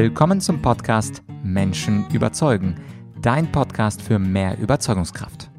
Willkommen zum Podcast Menschen überzeugen, dein Podcast für mehr Überzeugungskraft.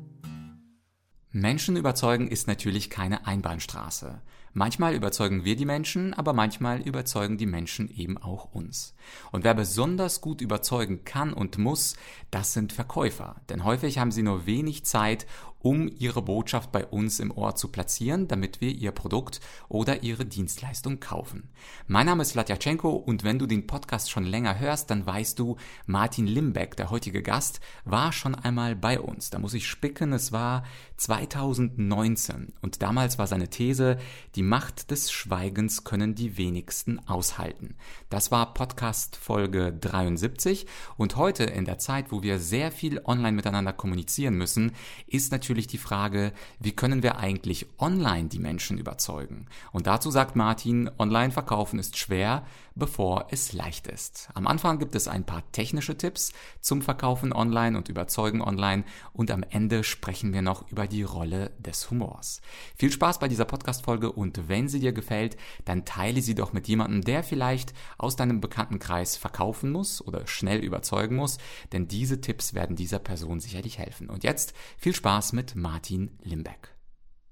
Menschen überzeugen ist natürlich keine Einbahnstraße. Manchmal überzeugen wir die Menschen, aber manchmal überzeugen die Menschen eben auch uns. Und wer besonders gut überzeugen kann und muss, das sind Verkäufer. Denn häufig haben sie nur wenig Zeit, um ihre Botschaft bei uns im Ohr zu platzieren, damit wir ihr Produkt oder ihre Dienstleistung kaufen. Mein Name ist Vladyachenko und wenn du den Podcast schon länger hörst, dann weißt du, Martin Limbeck, der heutige Gast, war schon einmal bei uns. Da muss ich spicken, es war 2019 und damals war seine These, die Macht des Schweigens können die wenigsten aushalten. Das war Podcast Folge 73 und heute in der Zeit, wo wir sehr viel online miteinander kommunizieren müssen, ist natürlich die Frage, wie können wir eigentlich online die Menschen überzeugen? Und dazu sagt Martin, online verkaufen ist schwer, bevor es leicht ist. Am Anfang gibt es ein paar technische Tipps zum Verkaufen online und Überzeugen online und am Ende sprechen wir noch über die Rolle des Humors. Viel Spaß bei dieser Podcast-Folge und wenn sie dir gefällt, dann teile sie doch mit jemandem, der vielleicht aus deinem Bekanntenkreis verkaufen muss oder schnell überzeugen muss, denn diese Tipps werden dieser Person sicherlich helfen. Und jetzt viel Spaß mit Martin Limbeck.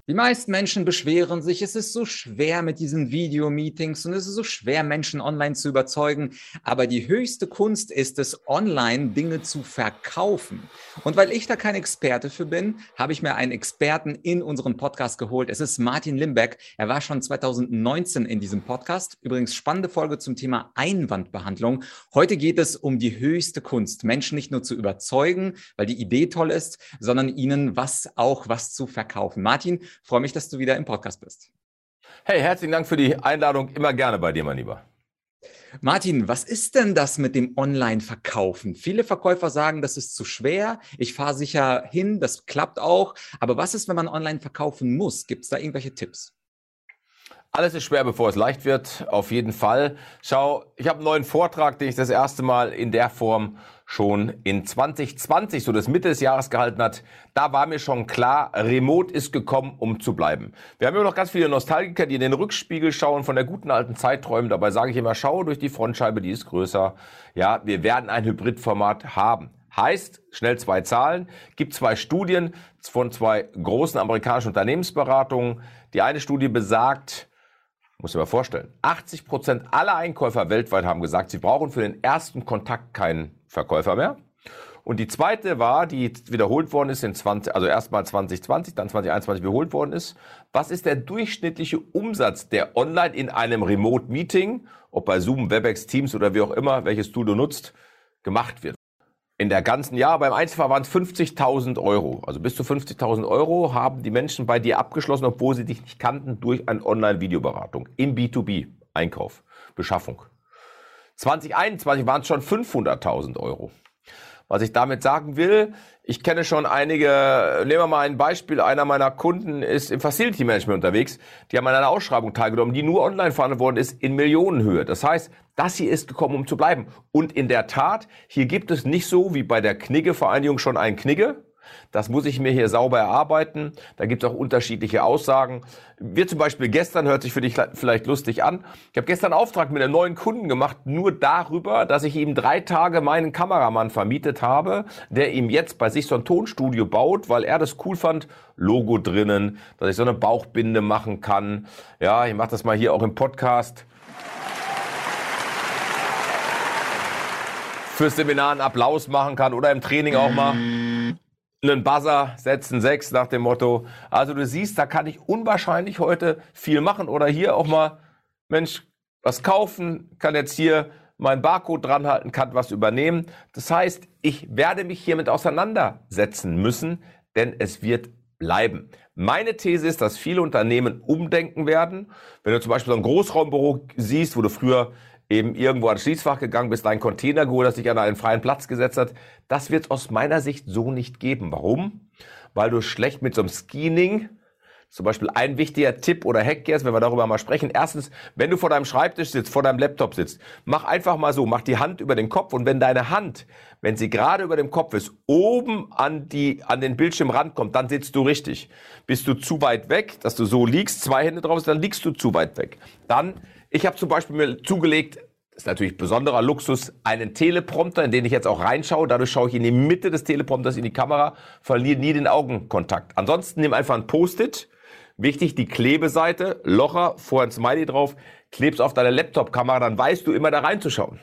Die meisten Menschen beschweren sich, es ist so schwer mit diesen Videomeetings und es ist so schwer, Menschen online zu überzeugen. Aber die höchste Kunst ist es, online Dinge zu verkaufen. Und weil ich da kein Experte für bin, habe ich mir einen Experten in unseren Podcast geholt. Es ist Martin Limbeck. Er war schon 2019 in diesem Podcast. Übrigens spannende Folge zum Thema Einwandbehandlung. Heute geht es um die höchste Kunst, Menschen nicht nur zu überzeugen, weil die Idee toll ist, sondern ihnen was auch was zu verkaufen. Martin, Freue mich, dass du wieder im Podcast bist. Hey, herzlichen Dank für die Einladung. Immer gerne bei dir, mein Lieber. Martin, was ist denn das mit dem Online-Verkaufen? Viele Verkäufer sagen, das ist zu schwer. Ich fahre sicher hin, das klappt auch. Aber was ist, wenn man online verkaufen muss? Gibt es da irgendwelche Tipps? Alles ist schwer, bevor es leicht wird, auf jeden Fall. Schau, ich habe einen neuen Vortrag, den ich das erste Mal in der Form schon in 2020, so das Mitte des Jahres gehalten hat. Da war mir schon klar, Remote ist gekommen, um zu bleiben. Wir haben immer noch ganz viele Nostalgiker, die in den Rückspiegel schauen, von der guten alten Zeit träumen. Dabei sage ich immer, schau durch die Frontscheibe, die ist größer. Ja, wir werden ein Hybridformat haben. Heißt, schnell zwei Zahlen, gibt zwei Studien von zwei großen amerikanischen Unternehmensberatungen. Die eine Studie besagt, muss ich mir vorstellen, 80 Prozent aller Einkäufer weltweit haben gesagt, sie brauchen für den ersten Kontakt keinen Verkäufer mehr. Und die zweite war, die wiederholt worden ist in 20, also erstmal 2020, dann 2021 wiederholt worden ist. Was ist der durchschnittliche Umsatz, der online in einem Remote-Meeting, ob bei Zoom, WebEx, Teams oder wie auch immer, welches Tool du nutzt, gemacht wird? In der ganzen Jahr beim Einzelfall waren es 50.000 Euro. Also bis zu 50.000 Euro haben die Menschen bei dir abgeschlossen, obwohl sie dich nicht kannten, durch eine Online-Videoberatung im B2B, Einkauf, Beschaffung. 2021 waren es schon 500.000 Euro. Was ich damit sagen will, ich kenne schon einige, nehmen wir mal ein Beispiel, einer meiner Kunden ist im Facility Management unterwegs, die haben an einer Ausschreibung teilgenommen, die nur online verhandelt worden ist in Millionenhöhe. Das heißt, das hier ist gekommen, um zu bleiben. Und in der Tat, hier gibt es nicht so wie bei der Knigge-Vereinigung schon einen Knigge, das muss ich mir hier sauber erarbeiten. Da gibt es auch unterschiedliche Aussagen. Wir zum Beispiel gestern, hört sich für dich vielleicht lustig an, ich habe gestern einen Auftrag mit einem neuen Kunden gemacht, nur darüber, dass ich ihm drei Tage meinen Kameramann vermietet habe, der ihm jetzt bei sich so ein Tonstudio baut, weil er das cool fand, Logo drinnen, dass ich so eine Bauchbinde machen kann. Ja, ich mache das mal hier auch im Podcast. Fürs Seminar einen Applaus machen kann oder im Training auch mal einen Buzzer setzen, sechs nach dem Motto. Also du siehst, da kann ich unwahrscheinlich heute viel machen oder hier auch mal, Mensch, was kaufen, kann jetzt hier meinen Barcode dranhalten, kann was übernehmen. Das heißt, ich werde mich hiermit auseinandersetzen müssen, denn es wird bleiben. Meine These ist, dass viele Unternehmen umdenken werden. Wenn du zum Beispiel so ein Großraumbüro siehst, wo du früher eben irgendwo ans Schließfach gegangen bist, deinen Container geholt hast, dich an einen freien Platz gesetzt hat. Das wird es aus meiner Sicht so nicht geben. Warum? Weil du schlecht mit so einem Screening, zum Beispiel ein wichtiger Tipp oder Hack jetzt, wenn wir darüber mal sprechen. Erstens, wenn du vor deinem Schreibtisch sitzt, vor deinem Laptop sitzt, mach einfach mal so, mach die Hand über den Kopf und wenn deine Hand, wenn sie gerade über dem Kopf ist, oben an die, an den Bildschirmrand kommt, dann sitzt du richtig. Bist du zu weit weg, dass du so liegst, zwei Hände drauf, dann liegst du zu weit weg. Dann ich habe zum Beispiel mir zugelegt, ist natürlich besonderer Luxus, einen Teleprompter, in den ich jetzt auch reinschaue. Dadurch schaue ich in die Mitte des Teleprompters in die Kamera, verliere nie den Augenkontakt. Ansonsten nimm einfach ein Post-it. Wichtig, die Klebeseite, Locher, vor ein Smiley drauf, klebst auf deine Laptop-Kamera, dann weißt du immer da reinzuschauen.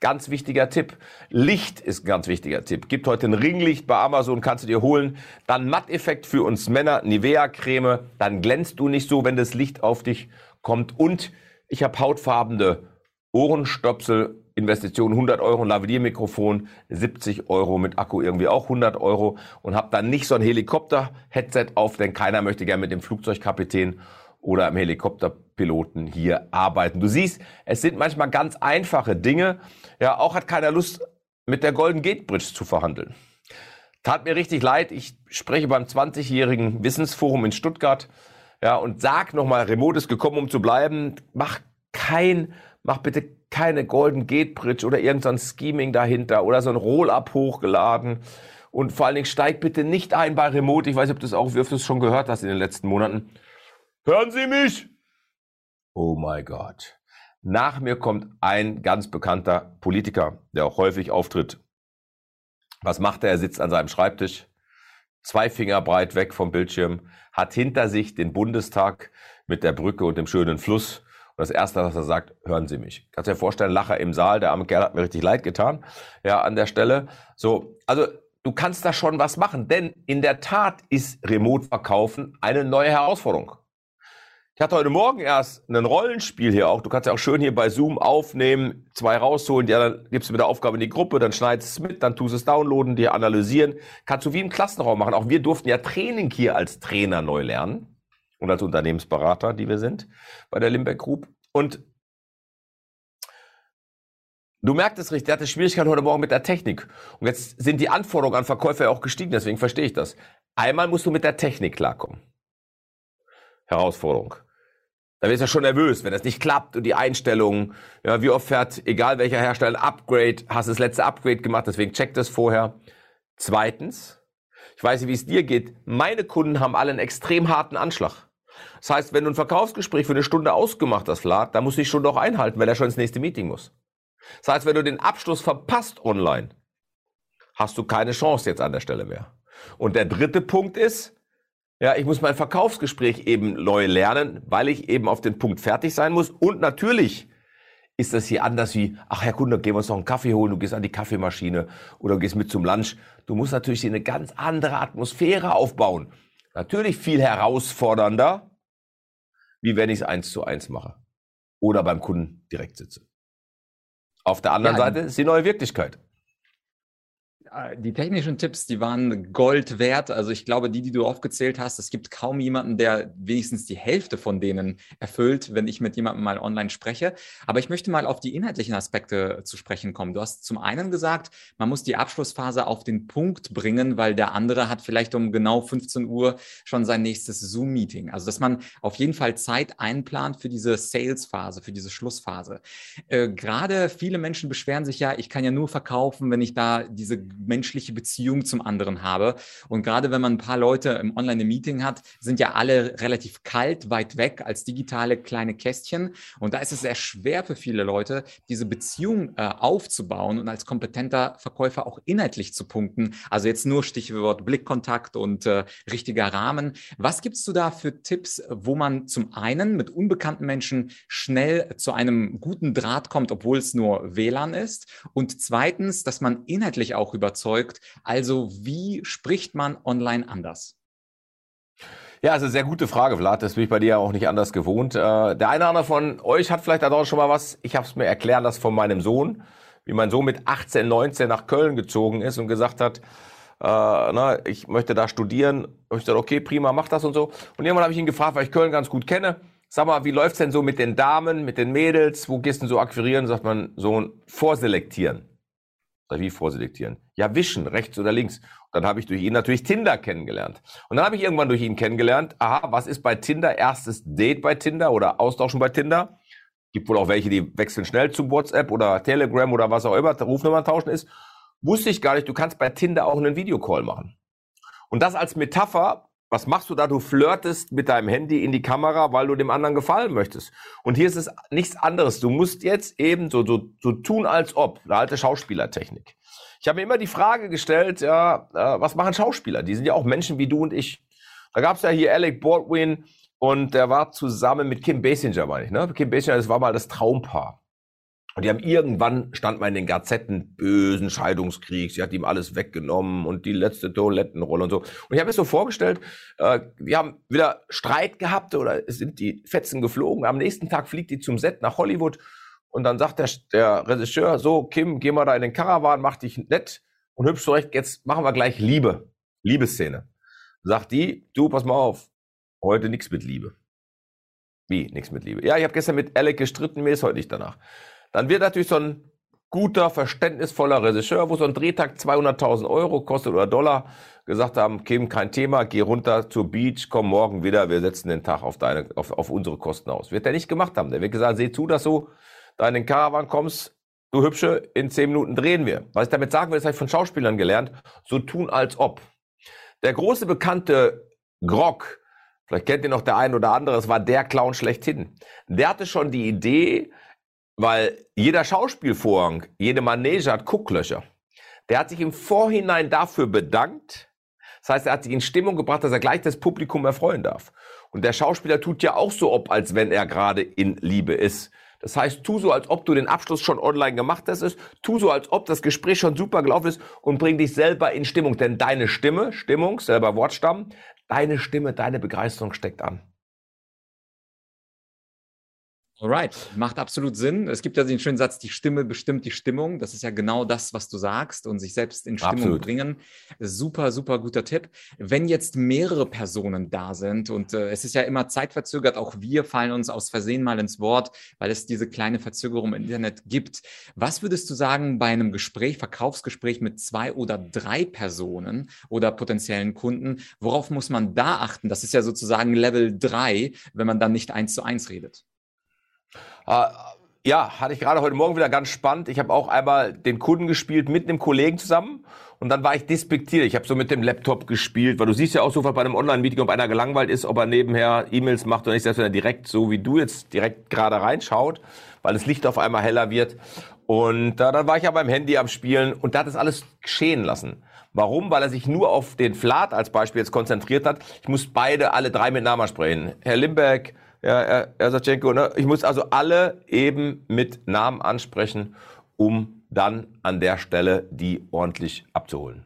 Ganz wichtiger Tipp. Licht ist ein ganz wichtiger Tipp. Gibt heute ein Ringlicht bei Amazon, kannst du dir holen. Dann Matteffekt für uns Männer, Nivea-Creme. Dann glänzt du nicht so, wenn das Licht auf dich kommt. Und ich habe hautfarbene Ohrenstöpsel, Investition 100 Euro, ein Lavalier-Mikrofon 70 Euro, mit Akku irgendwie auch 100 Euro und habe dann nicht so ein Helikopter-Headset auf, denn keiner möchte gerne mit dem Flugzeugkapitän oder einem Helikopterpiloten hier arbeiten. Du siehst, es sind manchmal ganz einfache Dinge. Ja, auch hat keiner Lust, mit der Golden Gate Bridge zu verhandeln. Tat mir richtig leid. Ich spreche beim 20-jährigen Wissensforum in Stuttgart. Ja, und sag nochmal, Remote ist gekommen, um zu bleiben. Mach kein mach bitte keine Golden Gate Bridge oder irgendein so Scheming dahinter oder so ein Roll-Up hochgeladen. Und vor allen Dingen steig bitte nicht ein bei Remote. Ich weiß nicht, ob du das auch, du es schon gehört hast in den letzten Monaten. Hören Sie mich? Oh my God. Nach mir kommt ein ganz bekannter Politiker, der auch häufig auftritt. Was macht er? Er sitzt an seinem Schreibtisch, zwei Finger breit weg vom Bildschirm, hat hinter sich den Bundestag mit der Brücke und dem schönen Fluss und das Erste, was er sagt, hören Sie mich. Kannst du dir vorstellen, Lacher im Saal, der arme Kerl hat mir richtig leid getan, ja, an der Stelle. So, also du kannst da schon was machen, denn in der Tat ist Remote-Verkaufen eine neue Herausforderung. Ich hatte heute Morgen erst ein Rollenspiel hier auch. Du kannst ja auch schön hier bei Zoom aufnehmen, zwei rausholen, ja, dann gibst du mit der Aufgabe in die Gruppe, dann schneidest es mit, dann tust es downloaden, dir analysieren. Kannst du wie im Klassenraum machen. Auch wir durften ja Training hier als Trainer neu lernen und als Unternehmensberater, die wir sind bei der Limbeck Group. Und du merkst es richtig, der hatte Schwierigkeiten heute Morgen mit der Technik. Und jetzt sind die Anforderungen an Verkäufer ja auch gestiegen, deswegen verstehe ich das. Einmal musst du mit der Technik klarkommen. Herausforderung. Da wirst du ja schon nervös, wenn das nicht klappt und die Einstellungen, ja, wie oft fährt, egal welcher Hersteller, ein Upgrade, hast das letzte Upgrade gemacht, deswegen check das vorher. Zweitens, ich weiß nicht, wie es dir geht, meine Kunden haben alle einen extrem harten Anschlag. Das heißt, wenn du ein Verkaufsgespräch für eine Stunde ausgemacht hast, Vlad, dann musst du die Stunde auch einhalten, weil er schon ins nächste Meeting muss. Das heißt, wenn du den Abschluss verpasst online, hast du keine Chance jetzt an der Stelle mehr. Und der dritte Punkt ist, ja, ich muss mein Verkaufsgespräch eben neu lernen, weil ich eben auf den Punkt fertig sein muss. Und natürlich ist das hier anders wie, ach Herr Kunde, gehen wir uns noch einen Kaffee holen, du gehst an die Kaffeemaschine oder du gehst mit zum Lunch. Du musst natürlich hier eine ganz andere Atmosphäre aufbauen. Natürlich viel herausfordernder, wie wenn ich es eins zu eins mache oder beim Kunden direkt sitze. Auf der anderen ja, Seite ist die neue Wirklichkeit. Äh, die technischen Tipps, die waren Gold wert. Also ich glaube, die, die du aufgezählt hast, es gibt kaum jemanden, der wenigstens die Hälfte von denen erfüllt, wenn ich mit jemandem mal online spreche. Aber ich möchte mal auf die inhaltlichen Aspekte zu sprechen kommen. Du hast zum einen gesagt, man muss die Abschlussphase auf den Punkt bringen, weil der andere hat vielleicht um genau 15 Uhr schon sein nächstes Zoom-Meeting. Also dass man auf jeden Fall Zeit einplant für diese Sales-Phase, für diese Schlussphase. Äh, Gerade viele Menschen beschweren sich ja, ich kann ja nur verkaufen, wenn ich da diese menschliche Beziehung zum anderen habe. Und gerade wenn man ein paar Leute im Online-Meeting hat, sind ja alle relativ kalt, weit weg als digitale kleine Kästchen. Und da ist es sehr schwer für viele Leute, diese Beziehung äh, aufzubauen und als kompetenter Verkäufer auch inhaltlich zu punkten. Also jetzt nur Stichwort Blickkontakt und äh, richtiger Rahmen. Was gibst du da für Tipps, wo man zum einen mit unbekannten Menschen schnell zu einem guten Draht kommt, obwohl es nur WLAN ist? Und zweitens, dass man inhaltlich auch über überzeugt. Also wie spricht man online anders? Ja, also sehr gute Frage, Vlad. Das bin ich bei dir ja auch nicht anders gewohnt. Äh, der eine oder andere von euch hat vielleicht da draußen schon mal was. Ich habe es mir erklären lassen von meinem Sohn, wie mein Sohn mit 18, 19 nach Köln gezogen ist und gesagt hat, äh, na, ich möchte da studieren. Und ich dachte, okay, prima, mach das und so. Und irgendwann habe ich ihn gefragt, weil ich Köln ganz gut kenne. Sag mal, wie läuft's denn so mit den Damen, mit den Mädels? Wo gehst du denn so akquirieren? Sagt man, so vorselektieren. Wie vorselektieren? Ja, wischen, rechts oder links. Und dann habe ich durch ihn natürlich Tinder kennengelernt. Und dann habe ich irgendwann durch ihn kennengelernt, aha, was ist bei Tinder erstes Date bei Tinder oder Austauschen bei Tinder? Gibt wohl auch welche, die wechseln schnell zu WhatsApp oder Telegram oder was auch immer, Rufnummern tauschen ist. Wusste ich gar nicht, du kannst bei Tinder auch einen Videocall machen. Und das als Metapher, Was machst du da? Du flirtest mit deinem Handy in die Kamera, weil du dem anderen gefallen möchtest. Und hier ist es nichts anderes. Du musst jetzt eben so, so, so tun, als ob. Eine alte Schauspielertechnik. Ich habe mir immer die Frage gestellt, ja, äh, was machen Schauspieler? Die sind ja auch Menschen wie du und ich. Da gab es ja hier Alec Baldwin und der war zusammen mit Kim Basinger, meine ich. Ne? Kim Basinger, das war mal das Traumpaar. Und die haben irgendwann, stand man in den Gazetten, bösen Scheidungskrieg, sie hat ihm alles weggenommen und die letzte Toilettenrolle und so. Und ich habe mir so vorgestellt, äh, die haben wieder Streit gehabt oder sind die Fetzen geflogen. Am nächsten Tag fliegt die zum Set nach Hollywood und dann sagt der, der Regisseur, so Kim, geh mal da in den Karawan, mach dich nett und hübsch zurecht, jetzt machen wir gleich Liebe, Liebesszene. Sagt die, du, pass mal auf, heute nichts mit Liebe. Wie, nichts mit Liebe? Ja, ich habe gestern mit Alec gestritten, mir ist heute nicht danach. Dann wird natürlich so ein guter, verständnisvoller Regisseur, wo so ein Drehtag 200.000 Euro kostet oder Dollar, gesagt haben, Kim, kein Thema, geh runter zur Beach, komm morgen wieder, wir setzen den Tag auf deine, auf, auf unsere Kosten aus. Wird er nicht gemacht haben. Der wird gesagt, seh zu, dass du da in den Caravan kommst, du Hübsche, in zehn Minuten drehen wir. Was ich damit sagen will, das habe ich von Schauspielern gelernt, so tun als ob. Der große bekannte Grog, vielleicht kennt ihr noch der ein oder andere, es war der Clown schlechthin. Der hatte schon die Idee, weil jeder Schauspielvorhang, jede Manege hat Gucklöcher. Der hat sich im Vorhinein dafür bedankt. Das heißt, er hat sich in Stimmung gebracht, dass er gleich das Publikum erfreuen darf. Und der Schauspieler tut ja auch so, ob als wenn er gerade in Liebe ist. Das heißt, tu so, als ob du den Abschluss schon online gemacht hast. Tu so, als ob das Gespräch schon super gelaufen ist und bring dich selber in Stimmung. Denn deine Stimme, Stimmung, selber Wortstamm, deine Stimme, deine Begeisterung steckt an. Alright, macht absolut Sinn. Es gibt ja den schönen Satz, die Stimme bestimmt die Stimmung. Das ist ja genau das, was du sagst und sich selbst in Stimmung absolut. bringen. Super, super guter Tipp. Wenn jetzt mehrere Personen da sind und äh, es ist ja immer zeitverzögert, auch wir fallen uns aus Versehen mal ins Wort, weil es diese kleine Verzögerung im Internet gibt. Was würdest du sagen bei einem Gespräch, Verkaufsgespräch mit zwei oder drei Personen oder potenziellen Kunden? Worauf muss man da achten? Das ist ja sozusagen Level drei, wenn man dann nicht eins zu eins redet. Äh, ja, hatte ich gerade heute Morgen wieder ganz spannend. Ich habe auch einmal den Kunden gespielt mit einem Kollegen zusammen und dann war ich despektiert. Ich habe so mit dem Laptop gespielt, weil du siehst ja auch sofort bei einem Online-Meeting, ob einer gelangweilt ist, ob er nebenher E-Mails macht oder nicht, selbst wenn er direkt, so wie du jetzt direkt gerade reinschaut, weil das Licht auf einmal heller wird. Und äh, dann war ich ja beim Handy am Spielen und da hat das alles geschehen lassen. Warum? Weil er sich nur auf den Flat als Beispiel jetzt konzentriert hat. Ich muss beide, alle drei mit Namen sprechen. Herr Limbeck, ja, Herr, Herr Satschenko, ne? ich muss also alle eben mit Namen ansprechen, um dann an der Stelle die ordentlich abzuholen.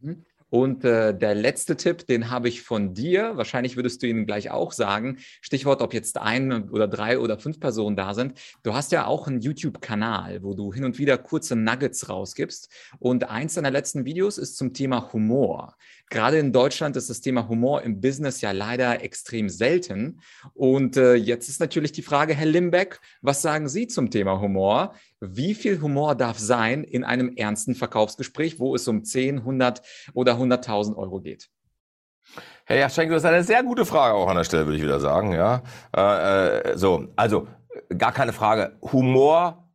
Mhm. Und äh, der letzte Tipp, den habe ich von dir. Wahrscheinlich würdest du ihn gleich auch sagen. Stichwort, ob jetzt ein oder drei oder fünf Personen da sind. Du hast ja auch einen YouTube-Kanal, wo du hin und wieder kurze Nuggets rausgibst. Und eins deiner letzten Videos ist zum Thema Humor. Gerade in Deutschland ist das Thema Humor im Business ja leider extrem selten. Und äh, jetzt ist natürlich die Frage, Herr Limbeck, was sagen Sie zum Thema Humor? Wie viel Humor darf sein in einem ernsten Verkaufsgespräch, wo es um 10, 100 oder 100.000 Euro geht? Herr Jaschenko, das ist eine sehr gute Frage auch an der Stelle, würde ich wieder sagen. Ja, äh, äh so, also gar keine Frage. Humor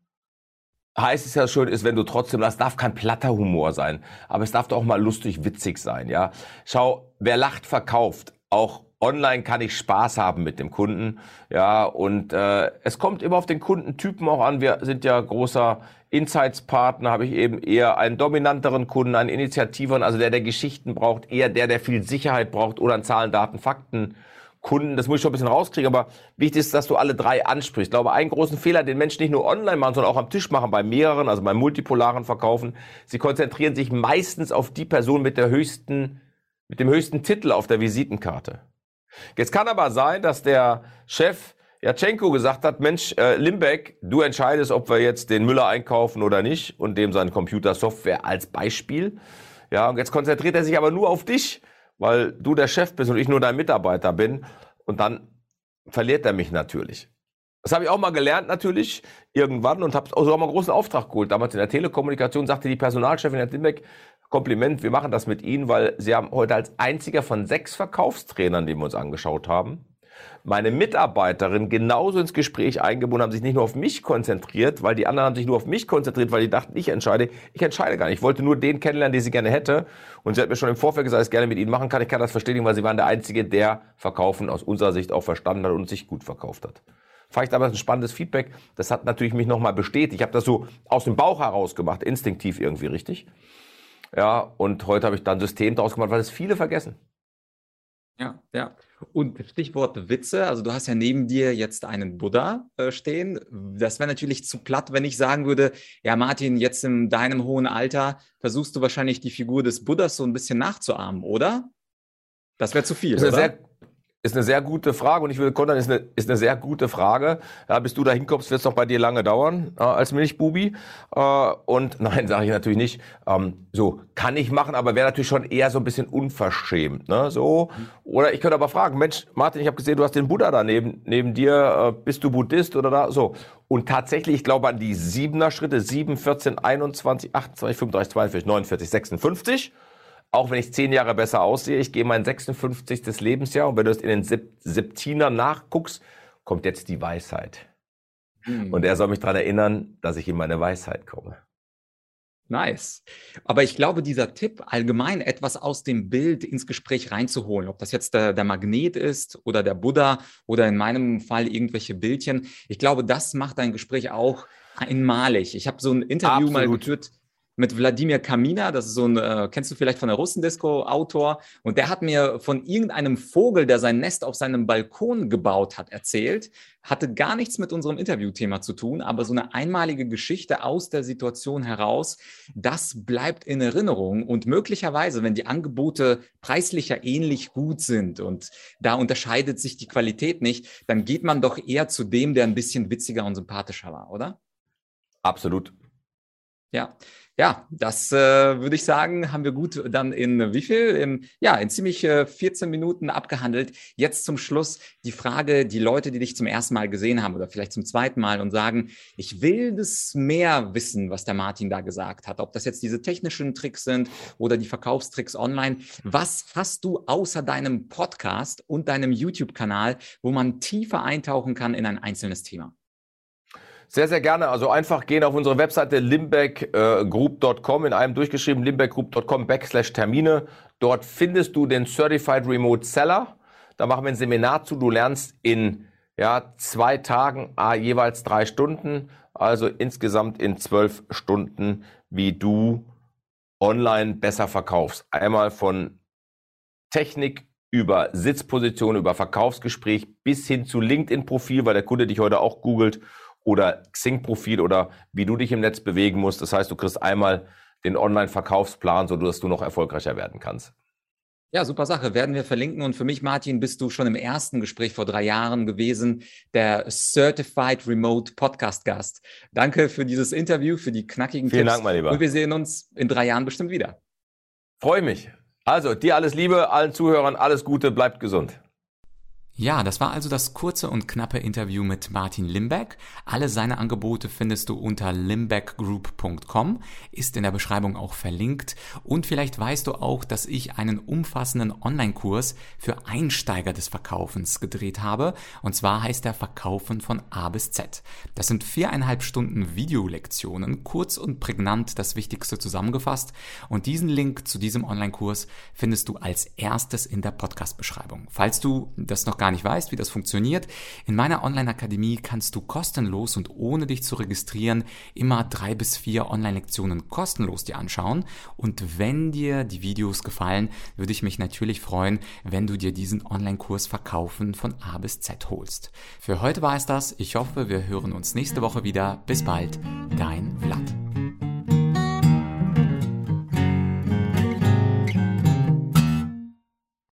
heißt es ja schon, ist, wenn du trotzdem, das darf kein platter Humor sein, aber es darf doch auch mal lustig, witzig sein, ja. Schau, wer lacht, verkauft. Auch online kann ich Spaß haben mit dem Kunden, ja. Und äh, es kommt immer auf den Kundentypen auch an. Wir sind ja großer Insights-Partner, habe ich eben eher einen dominanteren Kunden, einen Initiativeren, also der, der Geschichten braucht, eher der, der viel Sicherheit braucht oder an Zahlen, Daten, Fakten Kunden, das muss ich schon ein bisschen rauskriegen, aber wichtig ist, dass du alle drei ansprichst. Ich glaube, einen großen Fehler, den Menschen nicht nur online machen, sondern auch am Tisch machen, bei mehreren, also beim multipolaren Verkaufen, sie konzentrieren sich meistens auf die Person mit der höchsten, mit dem höchsten Titel auf der Visitenkarte. Jetzt kann aber sein, dass der Chef Jatschenko gesagt hat, Mensch, äh, Limbeck, du entscheidest, ob wir jetzt den Müller einkaufen oder nicht und dem seine Computersoftware als Beispiel. Ja, und jetzt konzentriert er sich aber nur auf dich weil du der Chef bist und ich nur dein Mitarbeiter bin. Und dann verliert er mich natürlich. Das habe ich auch mal gelernt natürlich irgendwann und habe auch mal einen großen Auftrag geholt. Damals in der Telekommunikation sagte die Personalchefin Herr Dimbeck, Kompliment, wir machen das mit Ihnen, weil Sie haben heute als einziger von sechs Verkaufstrainern, die wir uns angeschaut haben, meine Mitarbeiterin genauso ins Gespräch eingebunden, haben sich nicht nur auf mich konzentriert, weil die anderen haben sich nur auf mich konzentriert, weil die dachten, ich entscheide. Ich entscheide gar nicht. Ich wollte nur den kennenlernen, den sie gerne hätte. Und sie hat mir schon im Vorfeld gesagt, dass ich gerne mit ihnen machen kann. Ich kann das verstehen, weil sie waren der Einzige, der Verkaufen aus unserer Sicht auch verstanden hat und sich gut verkauft hat. Ich damals ein spannendes Feedback. Das hat natürlich mich nochmal bestätigt. Ich habe das so aus dem Bauch heraus gemacht, instinktiv irgendwie, richtig? Ja, und heute habe ich dann System daraus gemacht, weil es viele vergessen. Ja, ja. Und Stichwort Witze, also du hast ja neben dir jetzt einen Buddha äh, stehen. Das wäre natürlich zu platt, wenn ich sagen würde, ja Martin, jetzt in deinem hohen Alter versuchst du wahrscheinlich die Figur des Buddhas so ein bisschen nachzuahmen, oder? Das wäre zu viel. Das ist oder? Sehr, ist eine sehr gute Frage und ich würde kontern, ist eine, ist eine sehr gute Frage. Ja, bis du da hinkommst, wird es noch bei dir lange dauern äh, als Milchbubi. Äh, und nein, sage ich natürlich nicht. Ähm, so, kann ich machen, aber wäre natürlich schon eher so ein bisschen unverschämt. Ne? So. Oder ich könnte aber fragen, Mensch, Martin, ich habe gesehen, du hast den Buddha da neben, neben dir. Äh, bist du Buddhist oder da? So. Und tatsächlich, ich glaube an die siebener Schritte, 7, 14, 21, 28, 35, 42, 49, 56 auch wenn ich zehn Jahre besser aussehe, ich gehe mein 56. Lebensjahr und wenn du es in den Septiner nachguckst, kommt jetzt die Weisheit. Hm. Und er soll mich daran erinnern, dass ich in meine Weisheit komme. Nice. Aber ich glaube, dieser Tipp, allgemein etwas aus dem Bild ins Gespräch reinzuholen, ob das jetzt der, der, Magnet ist oder der Buddha oder in meinem Fall irgendwelche Bildchen, ich glaube, das macht ein Gespräch auch einmalig. Ich habe so ein Interview Absolut. mal geführt mit Wladimir Kamina, das ist so ein, äh, kennst du vielleicht von der Russendisco, Autor, und der hat mir von irgendeinem Vogel, der sein Nest auf seinem Balkon gebaut hat, erzählt. Hatte gar nichts mit unserem Interviewthema zu tun, aber so eine einmalige Geschichte aus der Situation heraus, das bleibt in Erinnerung und möglicherweise, wenn die Angebote preislicher ähnlich gut sind und da unterscheidet sich die Qualität nicht, dann geht man doch eher zu dem, der ein bisschen witziger und sympathischer war, oder? Absolut. Ja, ja, das äh, würde ich sagen, haben wir gut dann in wie viel? Im, ja, in ziemlich äh, 14 Minuten abgehandelt. Jetzt zum Schluss die Frage, die Leute, die dich zum ersten Mal gesehen haben oder vielleicht zum zweiten Mal und sagen, ich will das mehr wissen, was der Martin da gesagt hat. Ob das jetzt diese technischen Tricks sind oder die Verkaufstricks online. Was hast du außer deinem Podcast und deinem YouTube-Kanal, wo man tiefer eintauchen kann in ein einzelnes Thema? Sehr, sehr gerne. Also einfach gehen auf unsere Webseite limbeckgroup.com, in einem durchgeschrieben limbeckgroup.com backslash Termine. Dort findest du den Certified Remote Seller. Da machen wir ein Seminar zu. Du lernst in ja, zwei Tagen ah, jeweils drei Stunden, also insgesamt in zwölf Stunden, wie du online besser verkaufst. Einmal von Technik über Sitzposition, über Verkaufsgespräch bis hin zu LinkedIn-Profil, weil der Kunde dich heute auch googelt oder Xing-Profil oder wie du dich im Netz bewegen musst. Das heißt, du kriegst einmal den Online-Verkaufsplan, sodass du noch erfolgreicher werden kannst. Ja, super Sache. Werden wir verlinken. Und für mich, Martin, bist du schon im ersten Gespräch vor drei Jahren gewesen, der Certified Remote Podcast Gast. Danke für dieses Interview, für die knackigen Vielen Tipps. Dank, mein Lieber. Und wir sehen uns in drei Jahren bestimmt wieder. Freue mich. Also, dir alles Liebe, allen Zuhörern alles Gute, bleibt gesund. Ja, das war also das kurze und knappe Interview mit Martin Limbeck. Alle seine Angebote findest du unter limbeckgroup.com, ist in der Beschreibung auch verlinkt. Und vielleicht weißt du auch, dass ich einen umfassenden Online-Kurs für Einsteiger des Verkaufens gedreht habe. Und zwar heißt der Verkaufen von A bis Z. Das sind viereinhalb Stunden Videolektionen, kurz und prägnant das Wichtigste zusammengefasst. Und diesen Link zu diesem Online-Kurs findest du als erstes in der Podcast-Beschreibung. Falls du das noch gar gar nicht weißt, wie das funktioniert, in meiner Online-Akademie kannst du kostenlos und ohne dich zu registrieren immer drei bis vier Online-Lektionen kostenlos dir anschauen. Und wenn dir die Videos gefallen, würde ich mich natürlich freuen, wenn du dir diesen Online-Kurs Verkaufen von A bis Z holst. Für heute war es das. Ich hoffe, wir hören uns nächste Woche wieder. Bis bald, dein